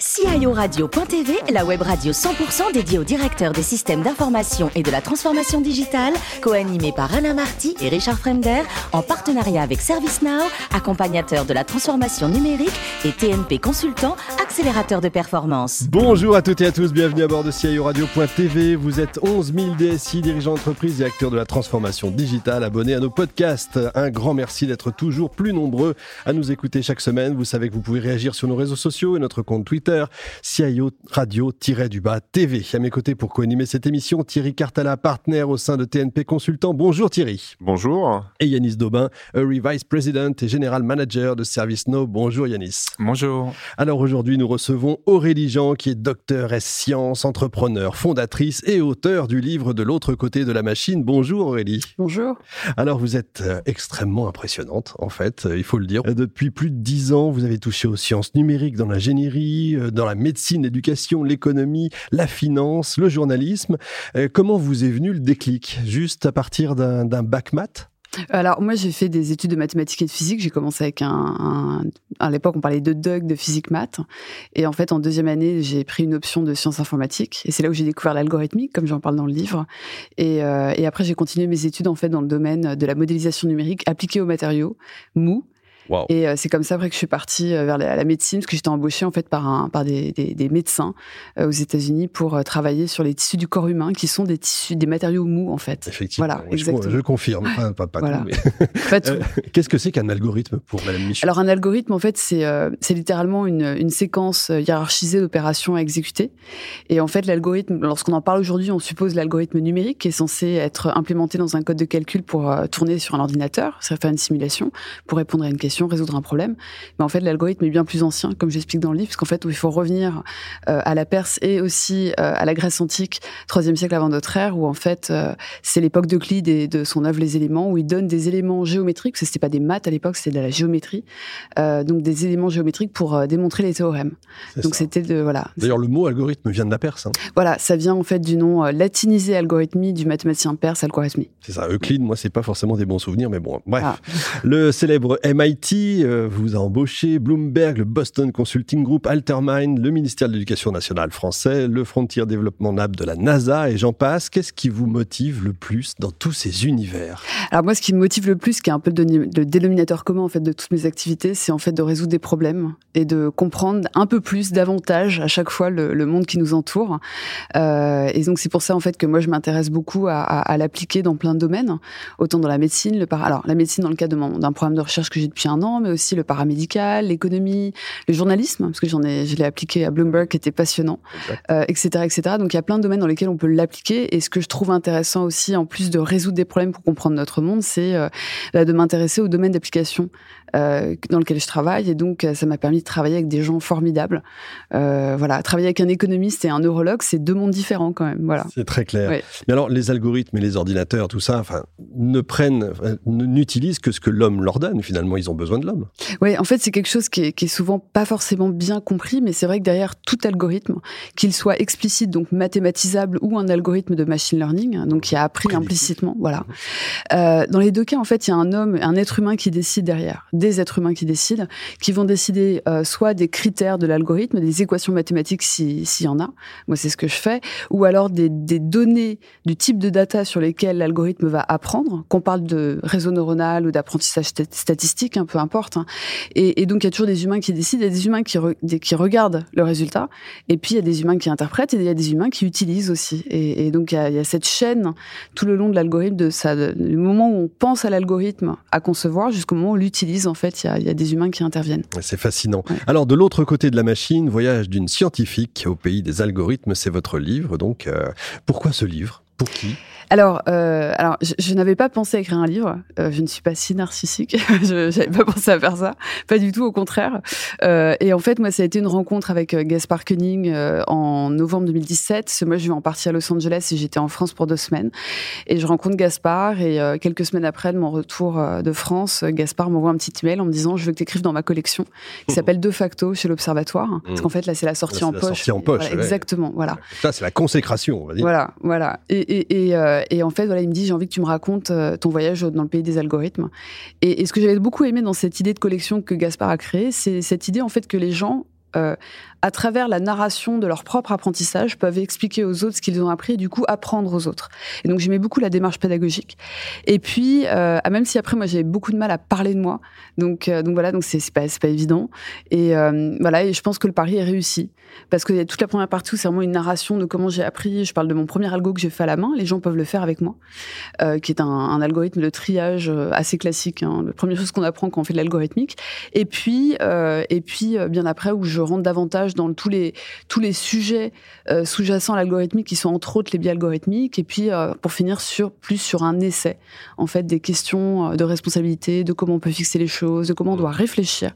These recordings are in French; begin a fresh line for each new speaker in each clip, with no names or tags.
CIORadio.tv, la web radio 100% dédiée aux directeurs des systèmes d'information et de la transformation digitale, co-animée par Alain Marty et Richard Fremder, en partenariat avec ServiceNow, accompagnateur de la transformation numérique et TNP Consultant, accélérateur de performance.
Bonjour à toutes et à tous, bienvenue à bord de CIORadio.tv. Vous êtes 11 000 DSI, dirigeants d'entreprise et acteurs de la transformation digitale, abonnés à nos podcasts. Un grand merci d'être toujours plus nombreux à nous écouter chaque semaine. Vous savez que vous pouvez réagir sur nos réseaux sociaux et notre compte Twitter CIO Radio-du-bas TV. À mes côtés pour co-animer cette émission, Thierry Cartala, partenaire au sein de TNP Consultant. Bonjour Thierry.
Bonjour.
Et Yanis Daubin, Vice President et General Manager de ServiceNow. Bonjour Yanis.
Bonjour.
Alors aujourd'hui, nous recevons Aurélie Jean, qui est docteur S sciences, entrepreneur, fondatrice et auteur du livre De l'autre côté de la machine. Bonjour Aurélie.
Bonjour.
Alors vous êtes euh, extrêmement impressionnante, en fait, euh, il faut le dire. Depuis plus de dix ans, vous avez touché aux sciences numériques dans l'ingénierie, euh, dans la médecine, l'éducation, l'économie, la finance, le journalisme. Euh, comment vous est venu le déclic Juste à partir d'un bac maths?
Alors moi j'ai fait des études de mathématiques et de physique. J'ai commencé avec un, à l'époque on parlait de DUG, de physique maths, et en fait en deuxième année j'ai pris une option de sciences informatiques et c'est là où j'ai découvert l'algorithmique comme j'en parle dans le livre. Et, euh, après j'ai continué mes études en fait dans le domaine de la modélisation numérique appliquée aux matériaux mous et euh, c'est comme ça après que je suis partie euh, vers la, médecine, parce que j'étais embauchée en fait par, un, par des, des, des médecins euh, aux États-Unis pour travailler sur les tissus du corps humain, qui sont des tissus, des matériaux mous en fait.
Effectivement. Voilà, exactement. Je, confirme. Enfin, pas, pas
voilà.
tout, mais... tout. Qu'est-ce que c'est qu'un algorithme pour Madame Michel
Alors un algorithme en fait c'est c'est littéralement une, une séquence hiérarchisée d'opérations à exécuter. Et en fait l'algorithme, lorsqu'on en parle aujourd'hui, on suppose l'algorithme numérique qui est censé être implémenté dans un code de calcul pour tourner sur un ordinateur, ça faire une simulation pour répondre à une question résoudre un problème. Mais en fait, l'algorithme est bien plus ancien, comme j'explique dans le livre, parce qu'en fait, il faut revenir euh, à la Perse et aussi euh, à la Grèce antique, 3 siècle avant notre ère, où en fait, euh, c'est l'époque d'Euclide et de son œuvre Les éléments, où il donne des éléments géométriques, parce que c'était pas des maths à l'époque, c'était de la géométrie, donc des éléments géométriques pour démontrer les théorèmes. Donc c'était de voilà.
D'ailleurs, le mot algorithme vient de la Perse. Hein.
Voilà, ça vient en fait du nom latinisé algorithmie du mathématicien perse algorithmie.
C'est ça. Euclide, moi, c'est pas forcément des bons souvenirs, mais bon, bref. Ah. Le célèbre MIT euh, vous a embauché, Bloomberg, le Boston Consulting Group, Altermind, le ministère de l'Éducation nationale français, le Frontier Development Lab de la NASA et j'en passe. Qu'est-ce qui vous motive le plus dans tous ces univers?
Alors moi, ce qui me motive le plus, qui est un peu le, dénominateur commun en fait de toutes mes activités, c'est en fait de résoudre des problèmes et de comprendre un peu plus, davantage à chaque fois le, monde qui nous entoure. Euh, et donc c'est pour ça en fait que moi je m'intéresse beaucoup à, à, l'appliquer dans plein de domaines, autant dans la médecine, le par... alors la médecine dans le cadre d'un programme de recherche que j'ai depuis un an, mais aussi le paramédical, l'économie, le journalisme, parce que j'en ai, je l'ai appliqué à Bloomberg, qui était passionnant, euh, etc., etc. Donc il y a plein de domaines dans lesquels on peut l'appliquer. Et ce que je trouve intéressant aussi, en plus de résoudre des problèmes pour comprendre notre monde, c'est euh, bah, de m'intéresser au domaine d'application euh, dans lequel je travaille. Et donc ça m'a permis de travailler avec des gens formidables. Euh, voilà, travailler avec un économiste et un neurologue, c'est deux mondes différents quand même. Voilà.
C'est très clair. Mais alors les algorithmes et les ordinateurs, tout ça, enfin, ne prennent, n'utilisent que ce que l'homme leur donne. Finalement, ils ont besoin de l'homme.
Oui, en fait, c'est quelque chose qui est, qui est, souvent pas forcément bien compris, mais c'est vrai que derrière tout algorithme, qu'il soit explicite, donc mathématisable, ou un algorithme de machine learning, hein, donc qui a appris implicitement, voilà. Euh, dans les deux cas, en fait, il y a un homme, un être humain qui décide derrière, des êtres humains qui décident, qui vont décider euh, soit des critères de l'algorithme, des équations mathématiques s'il y en a, moi c'est ce que je fais, ou alors des, données du type de data sur lesquelles l'algorithme va apprendre, qu'on parle de réseau neuronal ou d'apprentissage statistique, hein, peu importe. Hein. Et, donc, il y a toujours des humains qui décident, il y a des humains qui, regardent le résultat, et puis il y a des humains qui interprètent, et il y a des humains qui utilisent aussi. Et, donc, il y, a, cette chaîne tout le long de l'algorithme, de du moment où on pense à l'algorithme à concevoir, jusqu'au moment où on l'utilise, en fait, il y a, il y a des humains qui interviennent.
C'est fascinant. Alors, de l'autre côté de la machine, Voyage d'une scientifique au pays des algorithmes, c'est votre livre. Donc, euh, pourquoi ce livre? Pour qui?
Alors, euh, alors, je, je n'avais pas pensé à écrire un livre. Euh, je ne suis pas si narcissique. je n'avais pas pensé à faire ça. Pas du tout, au contraire. Euh, et en fait, moi, ça a été une rencontre avec Gaspard Koenig en novembre 2017. Moi, je vais en partir à Los Angeles et j'étais en France pour deux semaines. Et je rencontre Gaspard et quelques semaines après de mon retour de France, Gaspard m'envoie un petit email en me disant je veux que tu écrives dans ma collection qui s'appelle De facto chez l'Observatoire. Parce qu'en fait, là, c'est la sortie en
la
poche.
Sortie en poche.
Voilà, Exactement. Voilà.
Ça, c'est la consécration, on va dire.
Voilà, voilà. Et, et, et euh, et en fait, voilà, il me dit j'ai envie que tu me racontes euh, ton voyage dans le pays des algorithmes. Et, ce que j'avais beaucoup aimé dans cette idée de collection que Gaspard a créée, c'est cette idée en fait que les gens euh, à travers la narration de leur propre apprentissage, peuvent expliquer aux autres ce qu'ils ont appris et du coup apprendre aux autres. Et donc j'aimais beaucoup la démarche pédagogique. Et puis, euh, ah, même si après moi j'avais beaucoup de mal à parler de moi, donc euh, donc voilà, donc c'est pas pas évident. Et euh, voilà, et je pense que le pari est réussi parce que toute la première partie c'est vraiment une narration de comment j'ai appris. Je parle de mon premier algo que j'ai fait à la main. Les gens peuvent le faire avec moi, qui est un, algorithme de triage assez classique. Hein, la première chose qu'on apprend quand on fait de l'algorithmique. Et puis et puis bien après où je rentre davantage dans tous les tous les sujets euh, sous-jacents à l'algorithmique qui sont entre autres les biais algorithmiques. Et puis euh, pour finir sur plus sur un essai en fait des questions euh, de responsabilité de comment on peut fixer les choses de comment on doit réfléchir.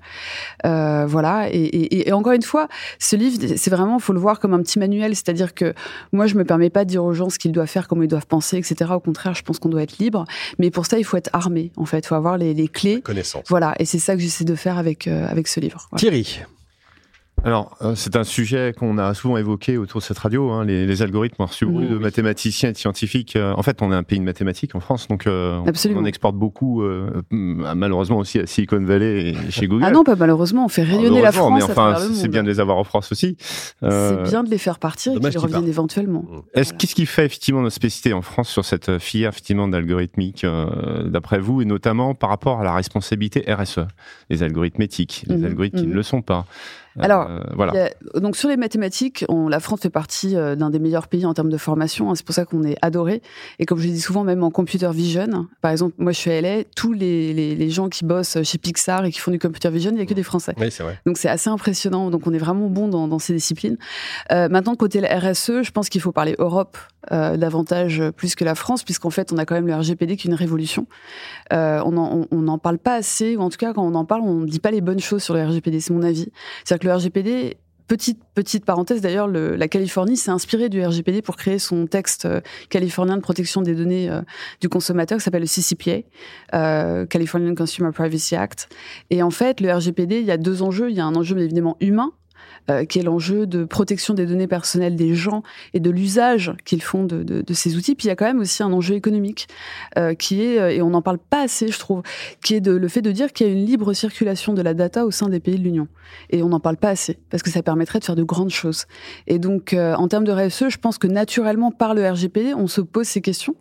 Voilà. Et, encore une fois ce livre c'est vraiment faut le voir comme un petit manuel. C'est-à-dire que moi je me permets pas de dire aux gens ce qu'ils doivent faire comment ils doivent penser etc au contraire je pense qu'on doit être libre. Mais pour ça il faut être armé en fait. Il faut avoir les, clés.
Connaissance.
Voilà. Et c'est ça que j'essaie de faire avec avec ce livre.
Thierry
alors, euh, c'est un sujet qu'on a souvent évoqué autour de cette radio. Hein, les, les, algorithmes ont reçu beaucoup de mathématiciens et de scientifiques. Euh, en fait, on est un pays de mathématiques en France, donc euh, on, exporte beaucoup, malheureusement aussi à Silicon Valley et chez Google.
Ah non, pas malheureusement, on fait rayonner la France.
Mais enfin, c'est bien de les avoir en France aussi.
c'est bien de les faire partir et qu'ils reviennent éventuellement.
Mmh. Est-ce qu'est-ce qui fait effectivement notre spécificité en France sur cette filière effectivement d'algorithmique, d'après vous, et notamment par rapport à la responsabilité RSE, les algorithmes éthiques, les mmh. algorithmes qui mmh. ne le sont pas?
Alors, euh, voilà. donc sur les mathématiques, on, la France fait partie euh, d'un des meilleurs pays en termes de formation. Hein, c'est pour ça qu'on est adoré. Et comme je dis souvent, même en computer vision, par exemple, moi je suis à LA, tous les, les, les, gens qui bossent chez Pixar et qui font du computer vision, il n'y a que des Français.
Oui, c'est vrai.
Donc c'est assez impressionnant. Donc on est vraiment bon dans, dans ces disciplines. Euh, maintenant, côté RSE, je pense qu'il faut parler Europe euh, davantage plus que la France, puisqu'en fait, on a quand même le RGPD qui est une révolution. On n'en parle pas assez, ou en tout cas, quand on en parle, on ne dit pas les bonnes choses sur le RGPD, c'est mon avis. C'est-à-dire le RGPD, Petite, petite parenthèse d'ailleurs, la Californie s'est inspirée du RGPD pour créer son texte euh, californien de protection des données du consommateur qui s'appelle le CCPA, Californian Consumer Privacy Act. Et en fait, le RGPD, il y a deux enjeux. Il y a un enjeu évidemment humain, euh, qui est l'enjeu de protection des données personnelles des gens et de l'usage qu'ils font de, de, de, ces outils. Puis il y a quand même aussi un enjeu économique euh, qui est, euh, et on n'en parle pas assez, je trouve, qui est de, le fait de dire qu'il y a une libre circulation de la data au sein des pays de l'Union. Et on n'en parle pas assez parce que ça permettrait de faire de grandes choses. Et donc, euh, en termes de RSE, je pense que naturellement, par le RGPD, on se pose ces questions.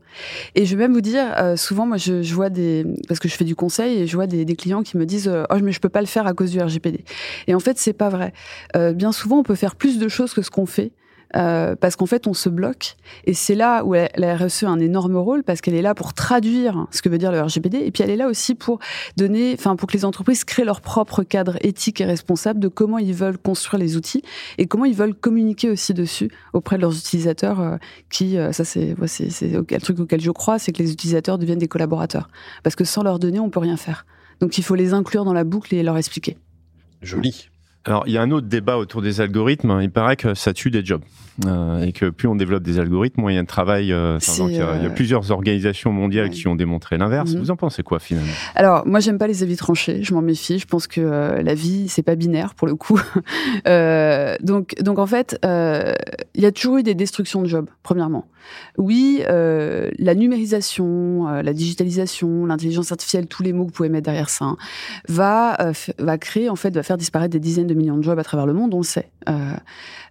Et je vais même vous dire, souvent, moi, je, je, vois des, parce que je fais du conseil et je vois des, des clients qui me disent, oh, mais je peux pas le faire à cause du RGPD. Et en fait, c'est pas vrai. Euh, bien souvent, on peut faire plus de choses que ce qu'on fait. Euh, parce qu'en fait, on se bloque. Et c'est là où la, RSE a un énorme rôle, parce qu'elle est là pour traduire ce que veut dire le RGPD, et puis elle est là aussi pour donner, enfin, pour que les entreprises créent leur propre cadre éthique et responsable de comment ils veulent construire les outils et comment ils veulent communiquer aussi dessus auprès de leurs utilisateurs. Euh, qui, euh, ça, c'est, c'est, c'est le truc auquel je crois, c'est que les utilisateurs deviennent des collaborateurs, parce que sans leurs données, on peut rien faire. Donc, il faut les inclure dans la boucle et leur expliquer.
Joli.
Alors, il y a un autre débat autour des algorithmes. Il paraît que ça tue des jobs. Euh, et que plus on développe des algorithmes, moins il y a de travail. Euh, il, y a, euh, plusieurs organisations mondiales qui ont démontré l'inverse. Mhm. Vous en pensez quoi finalement?
Alors, moi, j'aime pas les avis tranchés. Je m'en méfie. Je pense que la vie, c'est pas binaire pour le coup. donc, donc, en fait, il y a toujours eu des destructions de jobs, premièrement. Oui, la numérisation, la digitalisation, l'intelligence artificielle, tous les mots que vous pouvez mettre derrière ça, hein, va, va créer, en fait, va faire disparaître des dizaines de millions de jobs à travers le monde, on le sait.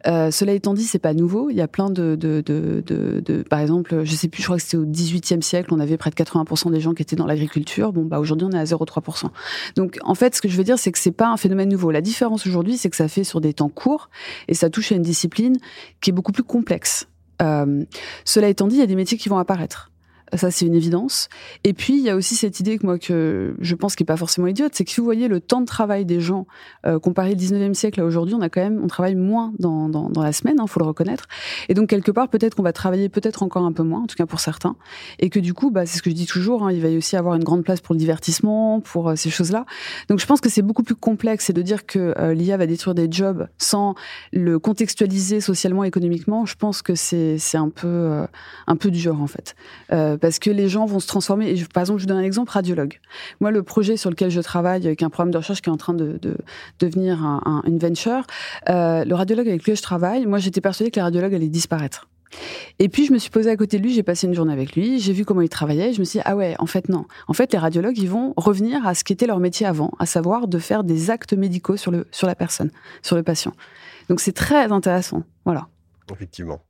cela étant dit, c'est pas nouveau. Il y a plein de, de, de, de, par exemple, je sais plus, je crois que c'était au 18e siècle, on avait près de 80% des gens qui étaient dans l'agriculture. Bon, bah aujourd'hui, on est à 0,3%. Donc, en fait, ce que je veux dire, c'est que c'est pas un phénomène nouveau. La différence aujourd'hui, c'est que ça fait sur des temps courts et ça touche à une discipline qui est beaucoup plus complexe. Euh, cela étant dit, il y a des métiers qui vont apparaître. Ça, c'est une évidence. Et puis, il y a aussi cette idée que moi, que je pense qui est pas forcément idiote, c'est que si vous voyez le temps de travail des gens euh, comparé au 19e siècle à aujourd'hui, on a quand même, on travaille moins dans, dans, la semaine, il hein, faut le reconnaître. Et donc, quelque part, peut-être qu'on va travailler peut-être encore un peu moins, en tout cas pour certains. Et que du coup, bah, c'est ce que je dis toujours, hein, il va y aussi avoir une grande place pour le divertissement, pour euh, ces choses-là. Donc, je pense que c'est beaucoup plus complexe et de dire que euh, l'IA va détruire des jobs sans le contextualiser socialement, économiquement, je pense que c'est un peu, un peu dur, en fait parce que les gens vont se transformer. Et par exemple, je vous donne un exemple, radiologue. Moi, le projet sur lequel je travaille, avec un programme de recherche qui est en train de, devenir une venture, euh, le radiologue avec lequel je travaille, moi, j'étais persuadée que les radiologues allaient disparaître Et puis je me suis posée à côté de lui, j'ai passé une journée avec lui, j'ai vu comment il travaillait, et je me suis dit ah ouais, en fait non. En fait, les radiologues, ils vont revenir à ce qu'était leur métier avant, à savoir de faire des actes médicaux sur le sur la personne, sur le patient. Donc c'est très intéressant. Voilà.
Effectivement.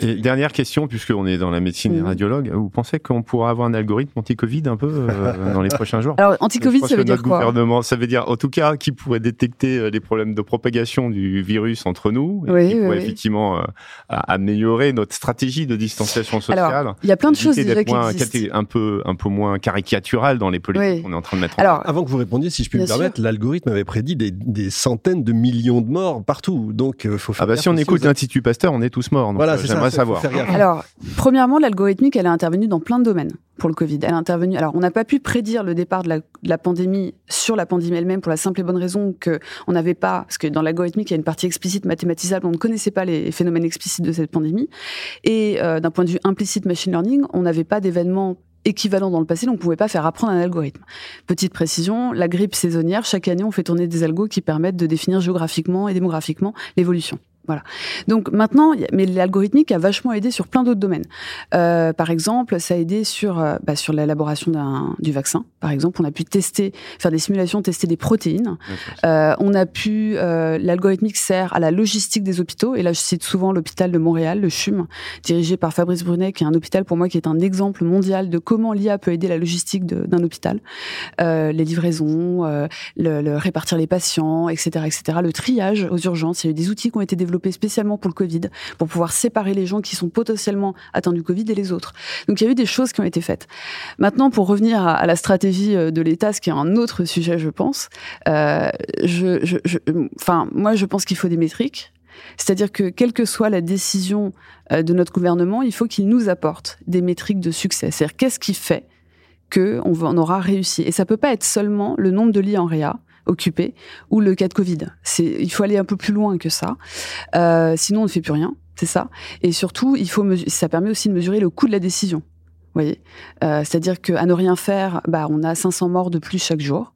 Et dernière question, puisqu'on est dans la médecine et radiologue, vous pensez qu'on pourra avoir un algorithme anti-Covid un peu euh, dans les prochains jours?
Alors, anti-Covid, ça veut dire quoi?
gouvernement, Ça veut dire, en tout cas, qui pourrait détecter euh, les problèmes de propagation du virus entre nous, et qui pourrait effectivement euh, améliorer notre stratégie de distanciation sociale.
Alors, il y a plein de choses déjà qui existent.
Un peu, un peu moins caricatural dans les politiques qu'on est en train de mettre
Alors, en Avant que vous répondiez, si je puis me permettre, l'algorithme avait prédit des, des, centaines de millions de morts partout. Donc, il faut faire.
Ah bah si on écoute l'Institut Pasteur, on est tous morts. voilà, j'aimerais savoir.
Alors, premièrement, l'algorithmique, elle est intervenue dans plein de domaines pour le Covid. Elle est intervenue. Alors, on n'a pas pu prédire le départ de la, pandémie sur la pandémie elle-même pour la simple et bonne raison que on n'avait pas, parce que dans l'algorithmique, il y a une partie explicite mathématisable, on ne connaissait pas les phénomènes explicites de cette pandémie. Et euh, d'un point de vue implicite machine learning, on n'avait pas d'événements équivalents dans le passé, donc on ne pouvait pas faire apprendre un algorithme. Petite précision, la grippe saisonnière, chaque année, on fait tourner des algos qui permettent de définir géographiquement et démographiquement l'évolution. Voilà. Donc maintenant, mais l'algorithmique a vachement aidé sur plein d'autres domaines. Euh, par exemple, ça a aidé sur euh, bah, sur l'élaboration du vaccin. Par exemple, on a pu tester, faire des simulations, tester des protéines. Euh, on a pu l'algorithmique sert à la logistique des hôpitaux. Et là, je cite souvent l'hôpital de Montréal, le CHUM, dirigé par Fabrice Brunet, qui est un hôpital pour moi qui est un exemple mondial de comment l'IA peut aider la logistique d'un hôpital, les livraisons, le, le répartir les patients, etc., etc. Le triage aux urgences. Il y a eu des outils qui ont été développés spécialement pour le Covid, pour pouvoir séparer les gens qui sont potentiellement atteints du Covid et les autres. Donc il y a eu des choses qui ont été faites. Maintenant, pour revenir à, la stratégie euh, de l'État, ce qui est un autre sujet, je pense, euh, enfin, moi, je pense qu'il faut des métriques. C'est-à-dire que quelle que soit la décision euh, de notre gouvernement, il faut qu'il nous apporte des métriques de succès. C'est-à-dire qu'est-ce qui fait qu'on on aura réussi? Et ça peut pas être seulement le nombre de lits en réa, occupé ou le cas de Covid. Il faut aller un peu plus loin que ça. Euh, sinon, on ne fait plus rien. C'est ça. Et surtout, il faut ça permet aussi de mesurer le coût de la décision. Voyez, euh, c'est-à-dire qu'à ne rien faire, bah, on a 500 morts de plus chaque jour.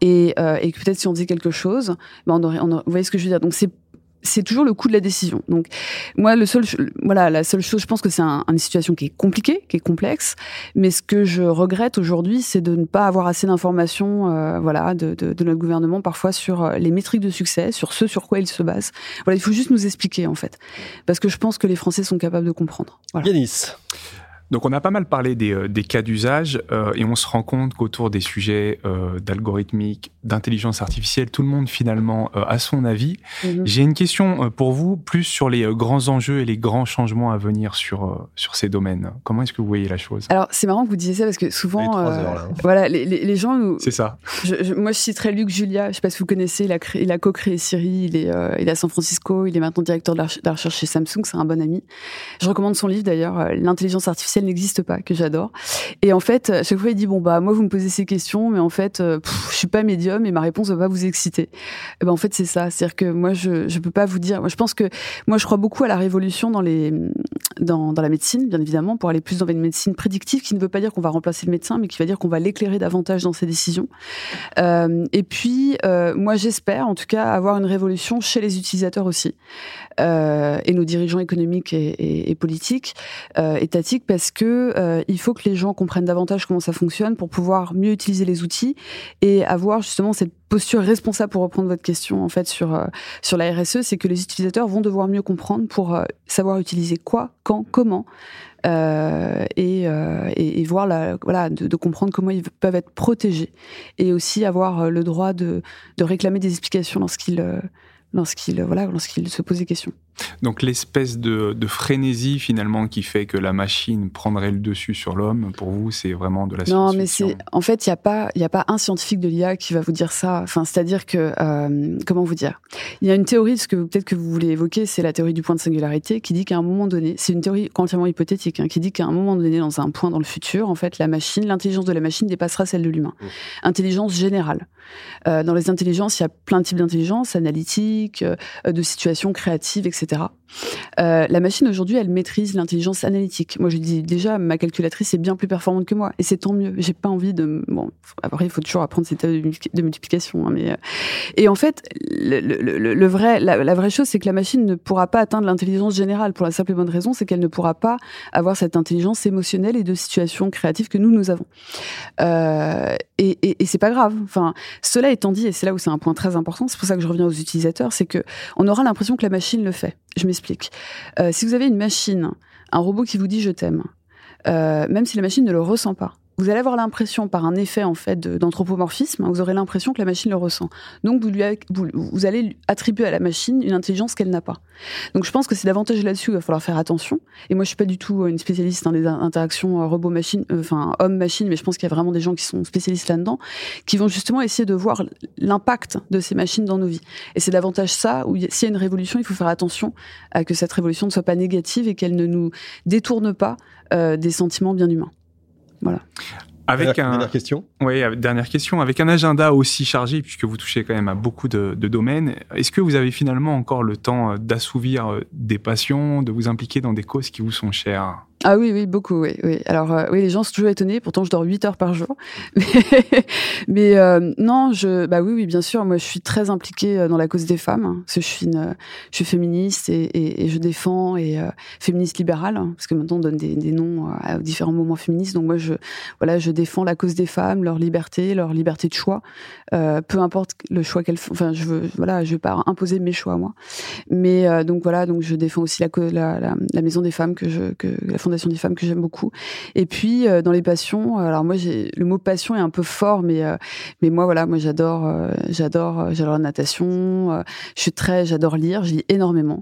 Et, euh, peut-être si on faisait quelque chose, bah on aurait, vous voyez ce que je veux dire? Donc c'est c'est toujours le coût de la décision. Donc, moi, le seul, voilà, la seule chose, je pense que c'est un, une situation qui est compliquée, qui est complexe, mais ce que je regrette aujourd'hui, c'est de ne pas avoir assez d'informations, euh, voilà, de, de, de, notre gouvernement parfois sur euh, les métriques de succès, sur ce sur quoi il se base. Voilà, il faut juste nous expliquer en fait, parce que je pense que les Français sont capables de comprendre.
Yanis.
Donc on a pas mal parlé des, euh, des cas d'usage euh, et on se rend compte qu'autour des sujets euh, d'algorithmique, d'intelligence artificielle, tout le monde finalement euh, a son avis. Mhm. J'ai une question pour vous, plus sur les grands enjeux et les grands changements à venir sur sur ces domaines. Comment est-ce que vous voyez la chose?
Alors c'est marrant que vous disiez ça parce que souvent, heures, voilà, les, les, les gens nous.
C'est ça.
Je, moi je citerai Luc Julia. Je sais pas si vous connaissez. Il a créé, il a co-créé Siri. Il est il est à San Francisco. Il est maintenant directeur de la, de la recherche chez Samsung. C'est un bon ami. Je recommande son livre d'ailleurs, l'intelligence artificielle n'existe pas, que j'adore. Et en fait, à chaque fois, il dit bon bah moi vous me posez ces questions, mais en fait, euh, je suis pas médium et ma réponse va pas vous exciter. Et ben en fait c'est ça, c'est-à-dire que moi je je peux pas vous dire. Moi, je pense que moi je crois beaucoup à la révolution dans les dans, dans la médecine, bien évidemment, pour aller plus dans une médecine prédictive, qui ne veut pas dire qu'on va remplacer le médecin, mais qui va dire qu'on va l'éclairer davantage dans ses décisions. Euh, et puis euh, moi j'espère, en tout cas, avoir une révolution chez les utilisateurs aussi et nos dirigeants économiques et, et, et politiques, étatiques, parce que euh, il faut que les gens comprennent davantage comment ça fonctionne pour pouvoir mieux utiliser les outils et avoir justement cette posture responsable pour reprendre votre question en fait sur euh, sur la RSE, c'est que les utilisateurs vont devoir mieux comprendre pour euh, savoir utiliser quoi, quand, comment. Et, et, et, voir la, voilà, de, de, comprendre comment ils peuvent être protégés et aussi avoir le droit de, de réclamer des explications lorsqu'ils lorsqu'il voilà, lorsqu'il se pose des questions.
Donc l'espèce de, de, frénésie finalement qui fait que la machine prendrait le dessus sur l'homme, pour vous, c'est vraiment de la science
Non, mais c'est en fait il n'y a pas il a pas un scientifique de l'IA qui va vous dire ça. Enfin, c'est-à-dire que euh, comment vous dire? Il y a une théorie, ce que peut-être que vous voulez évoquer, c'est la théorie du point de singularité, qui dit qu'à un moment donné, c'est une théorie entièrement hypothétique, hein, qui dit qu'à un moment donné, dans un point dans le futur, en fait, la machine, l'intelligence de la machine dépassera celle de l'humain. Mmh. Intelligence générale. Euh, dans les intelligences, il y a plein de types d'intelligence, analytique numérique, de situations créatives, etc. Euh, la machine aujourd'hui, elle maîtrise l'intelligence analytique. Moi, je dis déjà, ma calculatrice est bien plus performante que moi, et c'est tant mieux. J'ai pas envie de. Bon, après, il faut toujours apprendre cette de multiplication, hein, mais euh, et en fait, le, vrai, la, vraie chose, c'est que la machine ne pourra pas atteindre l'intelligence générale pour la simple et bonne raison, c'est qu'elle ne pourra pas avoir cette intelligence émotionnelle et de situation créative que nous nous avons. Euh, et, et, et c'est pas grave. Enfin, cela étant dit, et c'est là où c'est un point très important, c'est pour ça que je reviens aux utilisateurs, c'est que on aura l'impression que la machine le fait. Je m'explique. Euh, si vous avez une machine, un robot qui vous dit je t'aime, euh, même si la machine ne le ressent pas, vous allez avoir l'impression, par un effet en fait d'anthropomorphisme, vous aurez l'impression que la machine le ressent. Donc vous, lui vous, allez attribuer à la machine une intelligence qu'elle n'a pas. Donc je pense que c'est davantage là-dessus qu'il va falloir faire attention. Et moi je suis pas du tout une spécialiste dans des interactions euh, robot-machine, euh, enfin homme-machine, mais je pense qu'il y a vraiment des gens qui sont spécialistes là-dedans, qui vont justement essayer de voir l'impact de ces machines dans nos vies. Et c'est davantage ça où s'il y a une révolution, il faut faire attention à que cette révolution ne soit pas négative et qu'elle ne nous détourne pas euh, des sentiments bien humains. Voilà.
Avec un, dernière question.
Oui, dernière question. Avec un agenda aussi chargé, puisque vous touchez quand même à beaucoup de, de domaines, est-ce que vous avez finalement encore le temps d'assouvir euh, des passions, de vous impliquer dans des causes qui vous sont chères?
Ah oui, oui, beaucoup, oui. oui. Alors, euh, oui, les gens sont toujours étonnés. Pourtant, je dors 8 heures par jour. Mais, euh, non, je, bah oui, oui, bien sûr. Moi, je suis très impliquée euh, dans la cause des femmes. Hein, parce que je suis, une, je suis féministe et, et, je défends et féministe libérale. Hein, parce que maintenant, on donne des, des noms à différents mouvements féministes. Donc, moi, je, voilà, je défends la cause des femmes, leur liberté, leur liberté de choix. peu importe le choix qu'elles font. Enfin, je veux, voilà, je veux pas imposer mes choix, moi. Mais donc, voilà, donc je défends aussi la, la, la, la maison des femmes que je, que la des femmes que j'aime beaucoup. Et puis euh, dans les passions, alors moi le mot passion est un peu fort, mais euh, mais moi voilà, moi j'adore euh, j'adore j'adore la natation. je suis très j'adore lire, je lis énormément.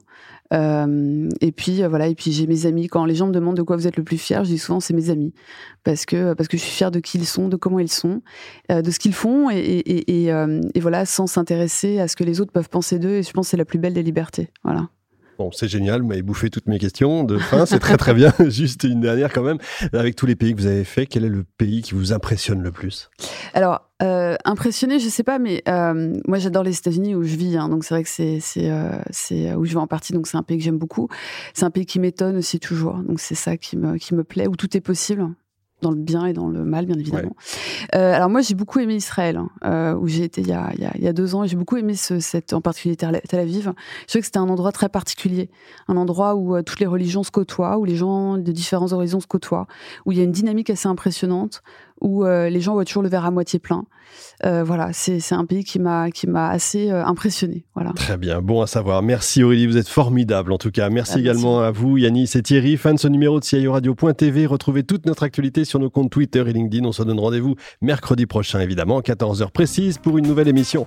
et puis voilà, et puis j'ai mes amis. Quand les gens me demandent de quoi vous êtes le plus fier, je dis souvent c'est mes amis, parce que parce que je suis fière de qui ils sont, de comment ils sont, de ce qu'ils font, et, et, et, et voilà, sans s'intéresser à ce que les autres peuvent penser d'eux. Et je pense que c'est la plus belle des libertés. Voilà.
Bon, c'est génial, vous m'avez bouffé toutes mes questions de fin, c'est très très bien. Juste une dernière quand même. Avec tous les pays que vous avez fait, quel est le pays qui vous impressionne le plus?
Alors, euh, impressionné, je sais pas, mais euh, moi j'adore les États-Unis où je vis, hein, donc c'est vrai que c'est c'est euh, où je vais en partie, donc c'est un pays que j'aime beaucoup. C'est un pays qui m'étonne aussi toujours, donc c'est ça qui me qui me plaît, où tout est possible dans le bien et dans le mal, bien évidemment. Euh, alors moi, j'ai beaucoup aimé Israël, hein, euh, où j'ai été il y, a, il, y a, deux ans, et j'ai beaucoup aimé ce, cette, en particulier Tel Aviv. Je trouvais que c'était un endroit très particulier, un endroit où euh, toutes les religions se côtoient, où les gens de différents horizons se côtoient, où il y a une dynamique assez impressionnante, où euh, les gens voient toujours le verre à moitié plein. Euh, voilà, c'est un pays qui m'a qui m'a assez euh, impressionné. Voilà.
Très bien, bon à savoir. Merci Aurélie, vous êtes formidable en tout cas. Merci ah, également à vous Yannis et Thierry, fans de ce numéro de CIO Radio.tv. Retrouvez toute notre actualité sur nos comptes Twitter et LinkedIn. On se donne rendez-vous mercredi prochain évidemment, 14h précise pour une nouvelle émission.